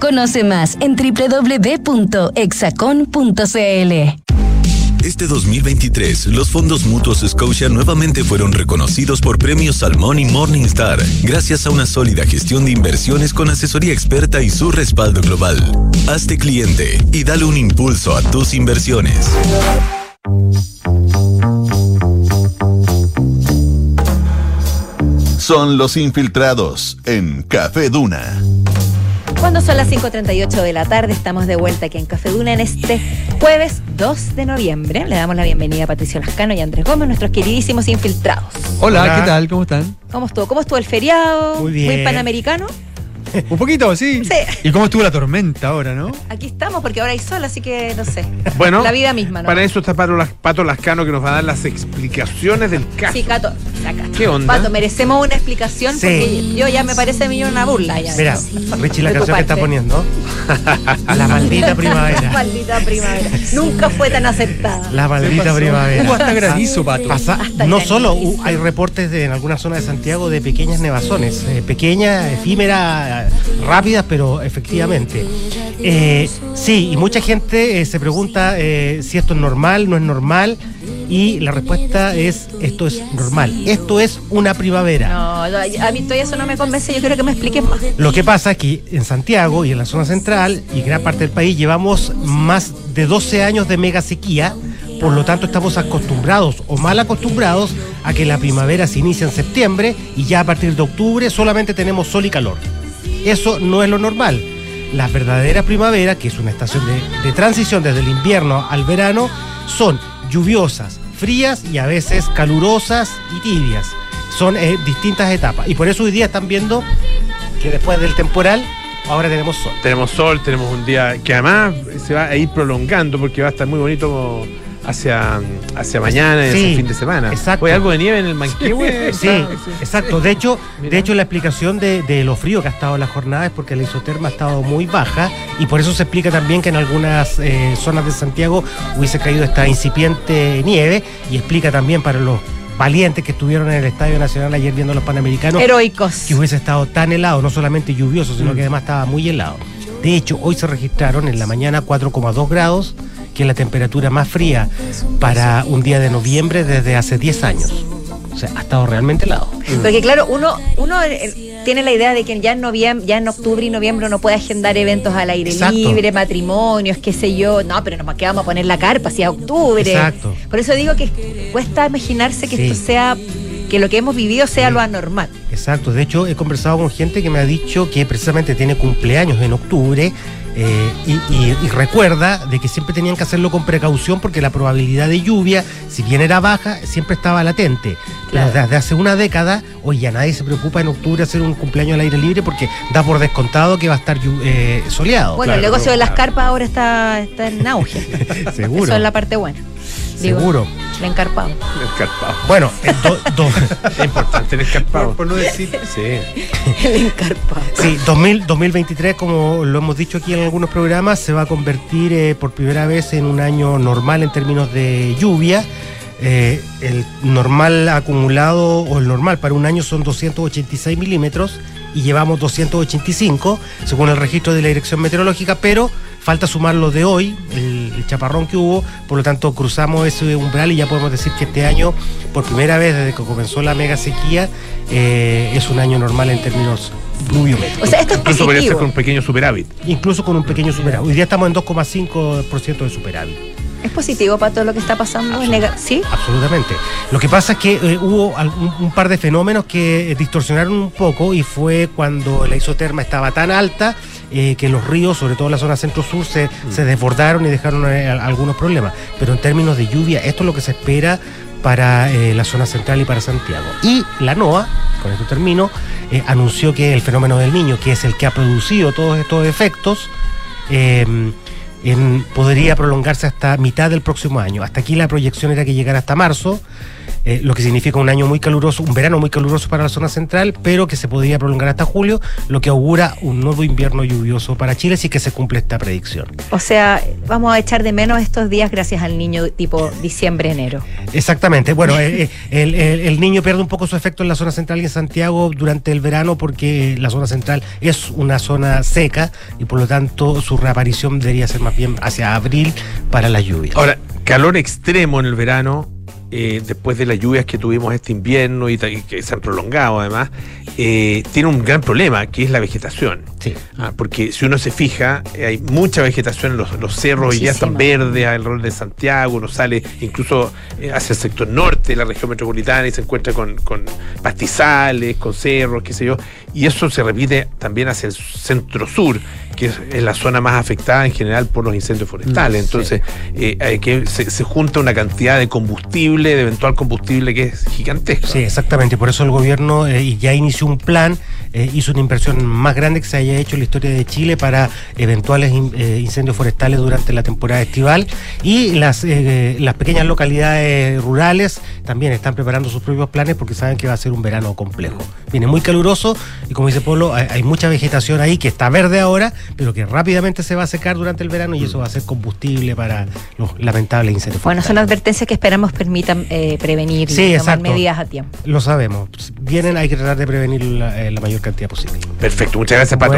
Conoce más en www.exacon.cl. Este 2023, los fondos mutuos Scotia nuevamente fueron reconocidos por premios Salmón y Morningstar, gracias a una sólida gestión de inversiones con asesoría experta y su respaldo global. Hazte cliente y dale un impulso a tus inversiones. Son los infiltrados en Café Duna. Cuando son las 5.38 de la tarde, estamos de vuelta aquí en Café Duna en este jueves 2 de noviembre. Le damos la bienvenida a Patricio Lascano y a Andrés Gómez, nuestros queridísimos infiltrados. Hola, ¿qué tal? ¿Cómo están? ¿Cómo estuvo? ¿Cómo estuvo el feriado? Muy bien. Muy panamericano. Un poquito, sí. Sí. ¿Y cómo estuvo la tormenta ahora, no? Aquí estamos porque ahora hay sol, así que no sé. Bueno, La vida misma, ¿no? Para eso está Pato, Pato Lascano que nos va a dar las explicaciones del caso. Sí, Cato, saca. ¿Qué onda? Pato, merecemos una explicación Sí. porque yo ya me parece a mí una burla. Ya, Mira, Richie, la canción que está poniendo. La maldita primavera. Maldita primavera. Nunca fue tan aceptada. La maldita primavera. Hubo hasta granizo, Pato. Hasta no granizo. solo hay reportes de, en algunas zonas de Santiago de pequeñas nevazones, eh, pequeñas, efímeras, rápidas, pero efectivamente. Eh, sí, y mucha gente eh, se pregunta eh, si esto es normal, no es normal, y la respuesta es esto es normal. Esto es una primavera. No, no, a mí todavía eso no me convence. Yo quiero que me expliques más. Lo que pasa es que en Santiago y en la zona central y gran parte del país llevamos más de 12 años de mega sequía, por lo tanto estamos acostumbrados o mal acostumbrados a que la primavera se inicia en septiembre y ya a partir de octubre solamente tenemos sol y calor. Eso no es lo normal. La verdadera primavera, que es una estación de, transición desde el invierno al verano, son lluviosas, frías y a veces calurosas y tibias. Son eh, distintas etapas. Y por eso hoy día están viendo que después del temporal, ahora tenemos sol. Tenemos sol, tenemos un día que además se va a ir prolongando porque va a estar muy bonito hacia, hacia mañana Sí, hacia el fin de semana. exacto. Oye, algo de nieve en el Manquehue. Sí, exacto. De hecho, de hecho la explicación de, de lo frío que ha estado la jornada es porque la isoterma ha estado muy baja y por eso se explica también que en algunas eh, zonas de Santiago hubiese caído esta incipiente nieve y explica también para los valientes que estuvieron en el Estadio Nacional ayer viendo a los Panamericanos Heroicos. que hubiese estado tan helado, no solamente lluvioso, sino que además estaba muy helado. De hecho, hoy se registraron en la mañana 4,2 grados, que es la temperatura más fría para un día de noviembre desde hace 10 años. O sea, ha estado realmente helado. Porque claro, uno, uno eh, tiene la idea de que ya en noviembre, ya en octubre y noviembre uno puede agendar eventos al aire Exacto. libre, matrimonios, qué sé yo. No, pero nos quedamos a poner la carpa hacia octubre. Exacto. Por eso digo que cuesta imaginarse que Sí. esto sea, que lo que hemos vivido sea lo anormal. Exacto, de hecho he conversado con gente que me ha dicho que precisamente tiene cumpleaños en octubre eh, y, y- y recuerda de que siempre tenían que hacerlo con precaución porque la probabilidad de lluvia, si bien era baja, siempre estaba latente. Pero desde hace una década hoy ya nadie se preocupa en octubre hacer un cumpleaños al aire libre porque da por descontado que va a estar eh, soleado. Bueno, el negocio de las carpas ahora está, está en auge. Seguro. Eso es la parte buena. Digo, Seguro. El encarpado. El escarpado. Bueno, do- do- Es importante el escarpado. Por no decir. Sí. El encarpado. Sí, 2000 2023, como lo hemos dicho aquí en algunos programas, se va a convertir eh, por primera vez en un año normal en términos de lluvia. Eh, el normal acumulado o el normal para un año son 286 milímetros y llevamos 285 según el registro de la dirección meteorológica, pero falta sumar lo de hoy, el, el chaparrón que hubo, por lo tanto cruzamos ese umbral y ya podemos decir que este año, por primera vez desde que comenzó la mega sequía, eh, es un año normal en términos pluviométricos. O sea, esto es Incluso podría ser con un pequeño superávit. Incluso con un pequeño superávit. Hoy día estamos en 2,5% de superávit. ¿Es positivo para todo lo que está pasando? ¿Es nega- ¿Sí? Absolutamente. Lo que pasa es que eh, hubo algún- un, par de fenómenos que eh, distorsionaron un poco y fue cuando la isoterma estaba tan alta eh, que los ríos, sobre todo la zona centro-sur, se, se desbordaron y dejaron eh, al- algunos problemas. Pero en términos de lluvia, esto es lo que se espera para eh, la zona central y para Santiago. Y la NOAA, con esto termino, eh, anunció que el fenómeno del niño, que es el que ha producido todos estos efectos, en- podría prolongarse hasta mitad del próximo año. Hasta aquí la proyección era que llegara hasta marzo, eh, lo que significa un año muy caluroso, un verano muy caluroso para la zona central, pero que se podría prolongar hasta julio, lo que augura un nuevo invierno lluvioso para Chile si que se cumple esta predicción. O sea, vamos a echar de menos estos días gracias al niño tipo diciembre-enero. Exactamente. Bueno, eh, eh, el, el- el niño pierde un poco su efecto en la zona central y en Santiago durante el verano porque la zona central es una zona seca y por lo tanto su reaparición debería ser más bien hacia abril para la lluvia. Ahora, calor extremo en el verano, eh, después de las lluvias que tuvimos este invierno y, que se han prolongado además, eh, tiene un gran problema que es la vegetación. Sí. Ah, porque si uno se fija, eh, hay mucha vegetación en los, los cerros y ya están Muchísima. verdes alrededor de Santiago, uno sale incluso eh, hacia el sector norte de la región metropolitana y se encuentra con, con pastizales, con cerros, qué sé yo, y eso se repite también hacia el centro sur, que es, la zona más afectada en general por los incendios forestales. Mm, Entonces, eh, hay que se, se junta una cantidad de combustible, de eventual combustible que es gigantesca. Sí, exactamente. Por eso el gobierno eh, ya inició un plan, eh, hizo una inversión más grande que se haya hecho en la historia de Chile para eventuales in- eh, incendios forestales durante la temporada estival. Y las, eh, las pequeñas localidades rurales también están preparando sus propios planes porque saben que va a ser un verano complejo. Viene muy caluroso y como dice Polo, hay, hay mucha vegetación ahí que está verde ahora, pero que rápidamente se va a secar durante el verano y eso va a ser combustible para los lamentables incendios Bueno, son advertencias que esperamos permitan eh, prevenir Sí, y tomar medidas a tiempo. Lo sabemos. Vienen, hay que tratar de prevenir la, eh, la mayor cantidad posible. Perfecto, muchas gracias, Pato. Bueno,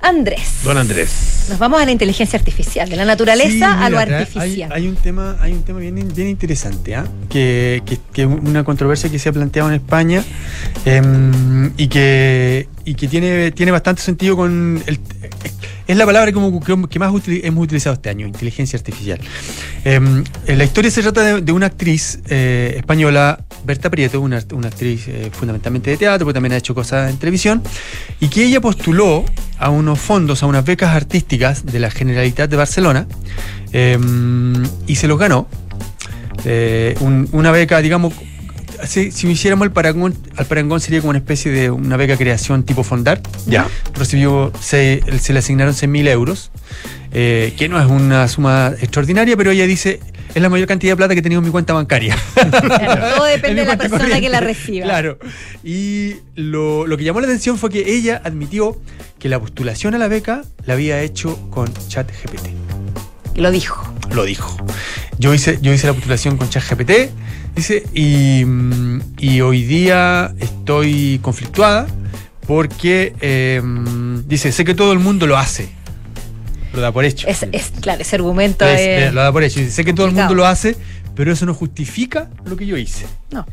Andrés, Don Andrés. nos vamos a la inteligencia artificial, de la naturaleza Sí, a lo artificial. Hay, hay un tema, hay un tema bien, bien interesante, ¿ah? que, que, que una controversia que se ha planteado en España em, y que, y que tiene, tiene bastante sentido con es la palabra que, que más hemos utilizado este año, inteligencia artificial. Em, en la historia se trata de, una actriz eh, española, Berta Prieto, una, una actriz eh, fundamentalmente de teatro, pero también ha hecho cosas en televisión, y que ella postuló a unos fondos, a unas becas artísticas de la Generalitat de Barcelona, em, y se los ganó. Eh, un- una beca, digamos, si, si hiciéramos el parangón, al parangón sería como una especie de una beca creación tipo Fondar. Ya. Recibió, se, se le asignaron 6.000 euros, eh, que no es una suma extraordinaria, pero ella dice, es la mayor cantidad de plata que he tenido en mi cuenta bancaria. Claro, todo depende de la persona corriente. que la reciba. Claro. Y lo, lo que llamó la atención fue que ella admitió que la postulación a la beca la había hecho con ChatGPT. Lo dijo. Lo dijo. Yo hice, yo hice la postulación con ChatGPT, dice, y, mm, y hoy día estoy conflictuada porque eh, dice, sé que todo el mundo lo hace. Lo da por hecho. Es, es claro, ese argumento Es- es. eh, lo da por hecho. Dice, sé que todo el mundo lo hace, pero eso no justifica lo que yo hice. No.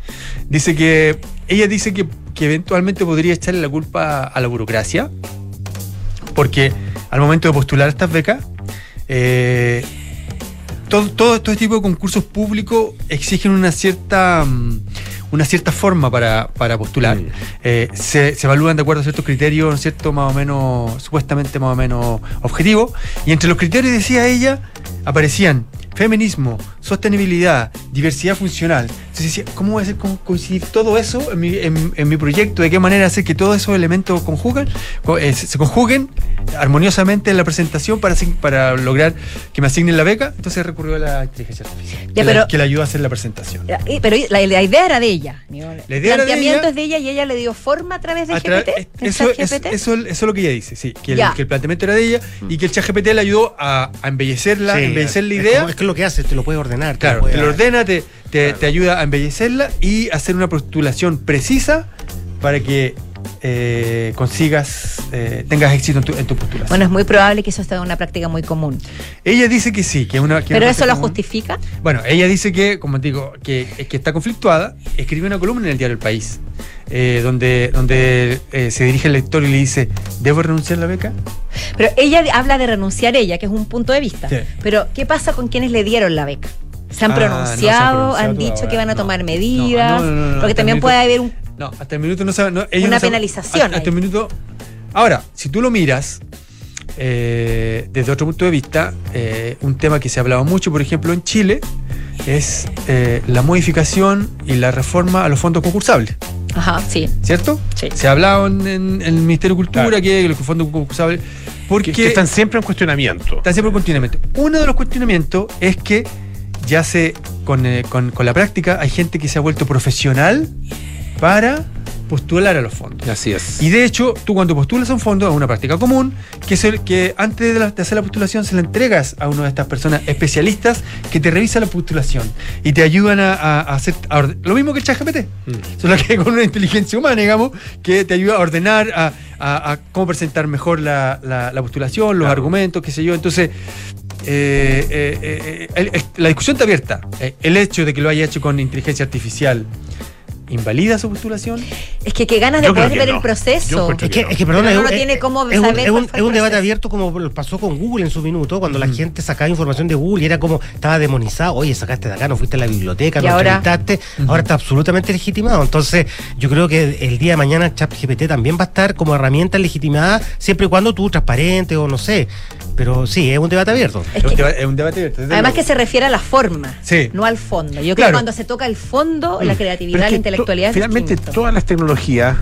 Dice que ella dice que, que eventualmente podría echarle la culpa a la burocracia, porque al momento de postular estas becas, eh, todo, todo, todo este tipo de concursos públicos exigen una cierta mm, una cierta forma para, para postular. Mm. Eh, se, se evalúan de acuerdo a ciertos criterios, ¿no es cierto? Más o menos, supuestamente más o menos objetivos. Y entre los criterios, decía ella, aparecían feminismo, sostenibilidad, diversidad funcional. Entonces decía, ¿cómo voy a hacer co- coincidir todo eso en mi, en- en mi proyecto? ¿De qué manera hacer que todos esos elementos conjugan, co- eh, se conjuguen armoniosamente en la presentación para, para lograr que me asignen la beca? Entonces recurrió a la inteligencia artificial, Ya, que, pero- la, que le ayuda a hacer la presentación. Pero la, la idea era de ella. El idea planteamiento ella. es de ella y ella le dio forma a través de A tra- GPT. eso, GPT. eso, eso es lo que ella dice, sí. Que el, Ya. que el planteamiento era de ella y que el chat GPT le ayudó a, a embellecerla, Sí, embellecer la es idea. como- es que lo que hace, te lo puede ordenar. Te Claro, te lo ordena, te, te, te ayuda a embellecerla y hacer una postulación precisa para que eh, consigas, eh, tengas éxito en tu, en tu postulación. Bueno, es muy probable que eso sea una práctica muy común. ella dice que sí, que es una. que ¿Pero una eso lo común. justifica? Bueno, ella dice que, como te digo, que, que está conflictuada. Escribe una columna en el diario El País, eh, donde, donde se dirige al lector y le dice: ¿Debo renunciar a la beca? Pero ella habla de renunciar ella, que es un punto de vista. Sí. Pero, ¿qué pasa con quienes le dieron la beca? ¿Se han Ah, no se han pronunciado? ¿Han dicho que van a tomar medidas? No, no, Porque también puede haber un... No, hasta el minuto no sabe. no, ellos Una no saben- penalización Hasta, hasta el minuto. Ahora, si tú lo miras eh, desde otro punto de vista, eh, un tema que se ha hablado mucho, por ejemplo, en Chile, es eh, la modificación y la reforma a los fondos concursables. Ajá, sí. ¿Cierto? Sí. Se ha hablado en, en el Ministerio de Cultura Claro. que los fondos concursables. Porque Que, que están siempre en cuestionamiento. Están siempre en cuestionamiento. Uno de los cuestionamientos es que ya se, con, eh, con- con la práctica, hay gente que se ha vuelto profesional para postular a los fondos. Así es. Y de hecho, tú cuando postulas a un fondo, es una práctica común, que, es el- que antes de, la- de hacer la postulación se la entregas a una de estas personas especialistas que te revisa la postulación y te ayudan a, a- a hacer a lo mismo que el ChatGPT, solo que con una inteligencia humana, digamos, que te ayuda a ordenar, a, cómo presentar mejor la, la- la postulación, los argumentos, qué sé yo. Entonces, eh, eh, eh, la discusión está abierta. El hecho de que lo haya hecho con inteligencia artificial invalida su postulación. Es que qué ganas de poder ver no. el proceso. Es que, es que, perdona, Pero es no tiene cómo es un, saber es un- cuál fue es un el debate abierto como lo pasó con Google en su minuto, cuando la gente sacaba información de Google y era como, estaba demonizado, oye, sacaste de acá, no fuiste a la biblioteca, no ahora- entrevistaste, ahora está absolutamente legitimado. Entonces, yo creo que el día de mañana ChatGPT también va a estar como herramienta legitimada, siempre y cuando tú transparente o no sé. Pero sí, es un debate abierto. Es que- un deba- es un debate abierto. Además que se refiere a la forma, Sí. no al fondo. Yo creo Claro. que cuando se toca el fondo, la Pero creatividad, la que intelectualidad Finalmente, todas las tecnologías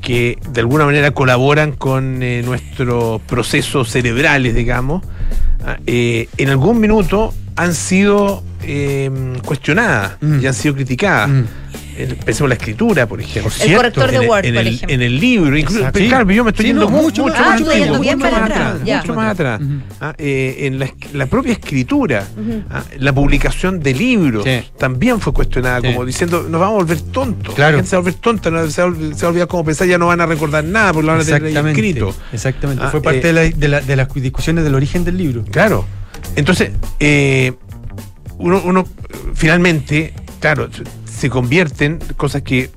que de alguna manera colaboran con eh, nuestros procesos cerebrales, digamos, ah, eh, en algún minuto han sido eh, cuestionadas Mm. y han sido criticadas. Eh, Pensemos en la escritura, por ejemplo. El corrector de En el- Word, en por el, ejemplo. en el libro. Incluso, claro, yo me estoy Sí, yendo no, mucho mucho, más más Ah, antiguo, bien mucho más atrás, ya. Mucho más atrás. Ah, eh, en la, la propia escritura, ah, la publicación de libros Sí. también fue cuestionada, Sí. como diciendo, nos vamos a volver tontos. Claro. La gente se va a volver tonta, no- se va a olv- se va a olvidar cómo pensar, ya no van a recordar nada, porque lo van a tener ahí escrito. Exactamente. Ah, Fue parte eh, de, la- de la- de las discusiones del origen del libro. Claro. Entonces, eh, uno, uno, eh, finalmente, claro, se- convierten cosas que,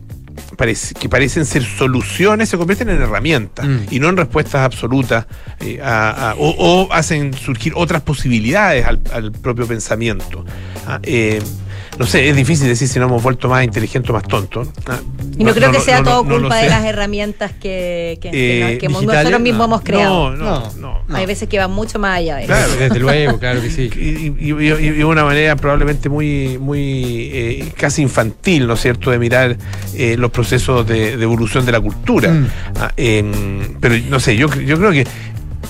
parece, que parecen ser soluciones, se convierten en herramientas Mm. y no en respuestas absolutas eh, a- a- o, o hacen surgir otras posibilidades al, al propio pensamiento. Ah, eh, no sé, es difícil decir si nos hemos vuelto más inteligentes o más tontos. Ah, Y no, creo que sea todo no culpa de las herramientas que, que, que Eh, no- que digitales, nosotros mismos no. hemos creado. No, no, no. Hay veces que van mucho más allá de eso. Claro. Desde luego, claro que sí. y, y- y- y una manera probablemente muy muy eh, casi infantil, ¿no es cierto?, de mirar eh, los procesos de, de evolución de la cultura. Mm. Ah, pero no sé, yo, yo creo que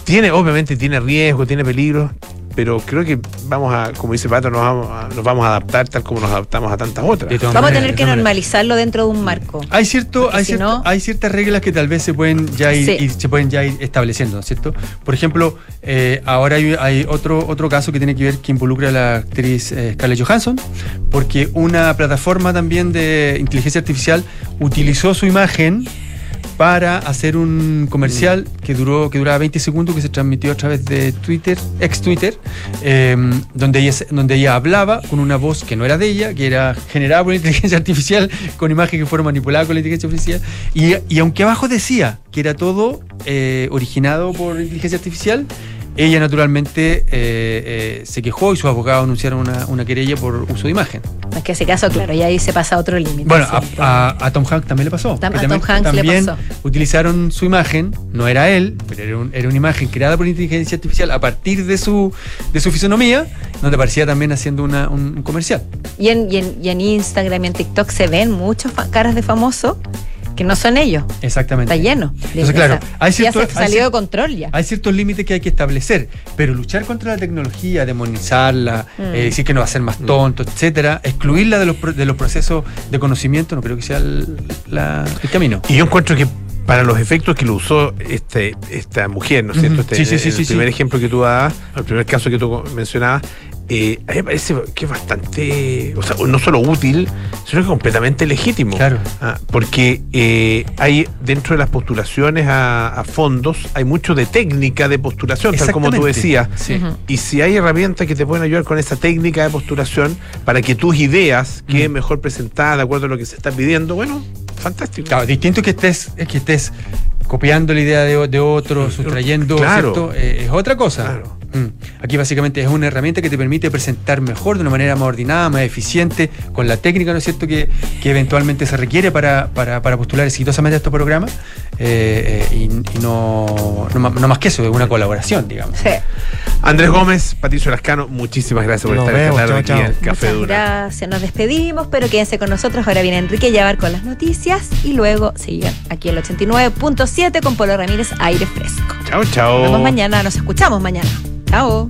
tiene, obviamente tiene riesgo, tiene peligro, pero creo que vamos a, como dice Pato, nos vamos a, nos vamos a adaptar tal como nos adaptamos a tantas otras. Vamos a tener que normalizarlo dentro de un marco. Hay cierto, hay, si cierta- no- hay ciertas reglas que tal vez se pueden ya ir, Sí. y se pueden ya ir estableciendo, ¿no es cierto? Por ejemplo, eh, ahora hay, hay otro, otro caso que tiene que ver que involucra a la actriz eh, Scarlett Johansson, porque una plataforma también de inteligencia artificial utilizó su imagen para hacer un comercial que duró que duraba 20 segundos que se transmitió a través de Twitter, ex Twitter, eh, donde, ella, donde ella hablaba con una voz que no era de ella, que era generada por inteligencia artificial, con imágenes que fueron manipuladas con la inteligencia artificial. Y, y aunque abajo decía que era todo eh, originado por inteligencia artificial, ella naturalmente eh, eh, se quejó y sus abogados anunciaron una, una querella por uso de imagen. Es que ese caso, claro, y ahí se pasa a otro límite. Bueno, a, siempre. a- a Tom Hanks también le pasó. Tam- a también, Tom Hanks le también pasó. utilizaron su imagen, no era él, pero era, un- era una imagen creada por inteligencia artificial a partir de su, de su fisonomía donde aparecía también haciendo una- un, un comercial. Y en, y, en, y en Instagram y en TikTok se ven muchas caras de famosos que no son ellos. Exactamente. Está lleno. Entonces, claro, hay ya cierto- se hay salió cier- de control ya. Hay ciertos límites que hay que establecer, pero luchar contra la tecnología, demonizarla, Mm. eh, decir que nos va a hacer más tonto, etcétera, excluirla de los, de los procesos de conocimiento, no creo que sea el, la- el camino. Y yo encuentro que para los efectos que lo usó este, esta mujer, ¿no es cierto? Este, Sí, sí, sí, el sí, sí. primer ejemplo que tú dabas, el primer caso que tú mencionabas, eh, a mí me parece que es bastante, o sea, no solo útil, sino que completamente legítimo. Claro. Ah, porque eh, hay dentro de las postulaciones a, a fondos, hay mucho de técnica de postulación, tal como tú decías. Sí. Y si hay herramientas que te pueden ayudar con esa técnica de postulación para que tus ideas queden mejor presentadas de acuerdo a lo que se está pidiendo, bueno, fantástico. Claro, distinto que estés, es que estés copiando la idea de, de otro, sustrayendo, Claro. ¿cierto? Eh, es otra cosa. Mm. Aquí básicamente es una herramienta que te permite presentar mejor, de una manera más ordenada, más eficiente, con la técnica, ¿no es cierto?, que, que eventualmente se requiere para, para, para postular exitosamente a estos programas. Eh, eh, y y no, no, más que eso, es una colaboración, digamos. Sí. Andrés Gómez, Patricio Lascano, muchísimas gracias por Nos estar vemos, esta tarde chao, aquí en chao. Café Muchas Duna. gracias, nos despedimos, pero quédense con nosotros. Ahora viene Enrique Llavar con las noticias y luego siguen aquí el 89.7 con Polo Ramírez, aire fresco. Chao, chao. Nos vemos mañana, nos escuchamos mañana. Chao.